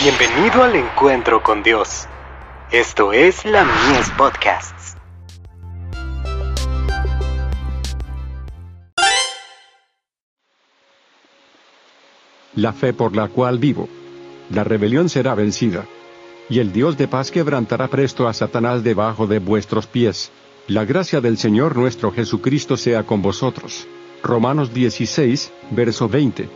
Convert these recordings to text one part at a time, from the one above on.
Bienvenido al encuentro con Dios. Esto es la Mies Podcasts. La fe por la cual vivo. La rebelión será vencida. Y el Dios de paz quebrantará presto a Satanás debajo de vuestros pies. La gracia del Señor nuestro Jesucristo sea con vosotros. Romanos 16, verso 20.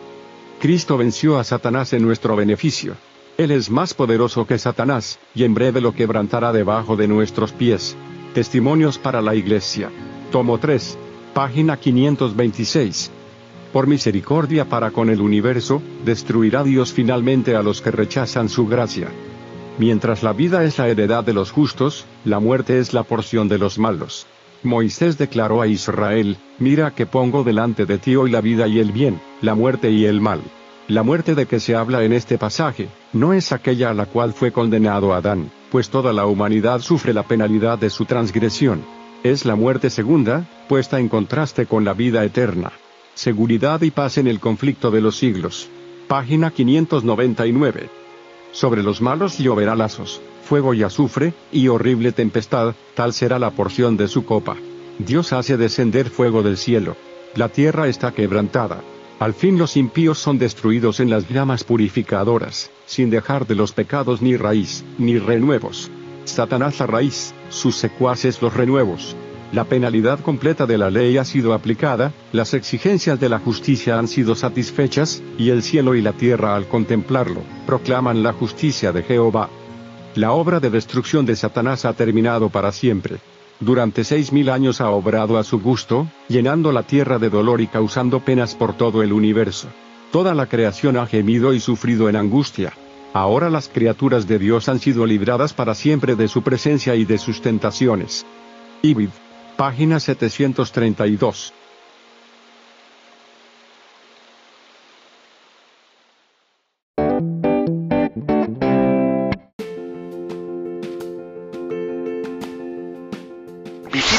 Cristo venció a Satanás en nuestro beneficio. Él es más poderoso que Satanás, y en breve lo quebrantará debajo de nuestros pies. Testimonios para la Iglesia. Tomo 3. Página 526. Por misericordia para con el universo, destruirá Dios finalmente a los que rechazan su gracia. Mientras la vida es la heredad de los justos, la muerte es la porción de los malos. Moisés declaró a Israel, mira que pongo delante de ti hoy la vida y el bien, la muerte y el mal. La muerte de que se habla en este pasaje, no es aquella a la cual fue condenado Adán, pues toda la humanidad sufre la penalidad de su transgresión. Es la muerte segunda, puesta en contraste con la vida eterna. Seguridad y paz en el conflicto de los siglos. Página 599. Sobre los malos lloverá lazos, fuego y azufre, y horrible tempestad, tal será la porción de su copa. Dios hace descender fuego del cielo. La tierra está quebrantada. Al fin los impíos son destruidos en las llamas purificadoras, sin dejar de los pecados ni raíz, ni renuevos. Satanás la raíz, sus secuaces los renuevos. La penalidad completa de la ley ha sido aplicada, las exigencias de la justicia han sido satisfechas, y el cielo y la tierra al contemplarlo, proclaman la justicia de Jehová. La obra de destrucción de Satanás ha terminado para siempre durante seis mil años ha obrado a su gusto, llenando la tierra de dolor y causando penas por todo el universo. Toda la creación ha gemido y sufrido en angustia. Ahora las criaturas de Dios han sido libradas para siempre de su presencia y de sus tentaciones. Ibid. Página 732.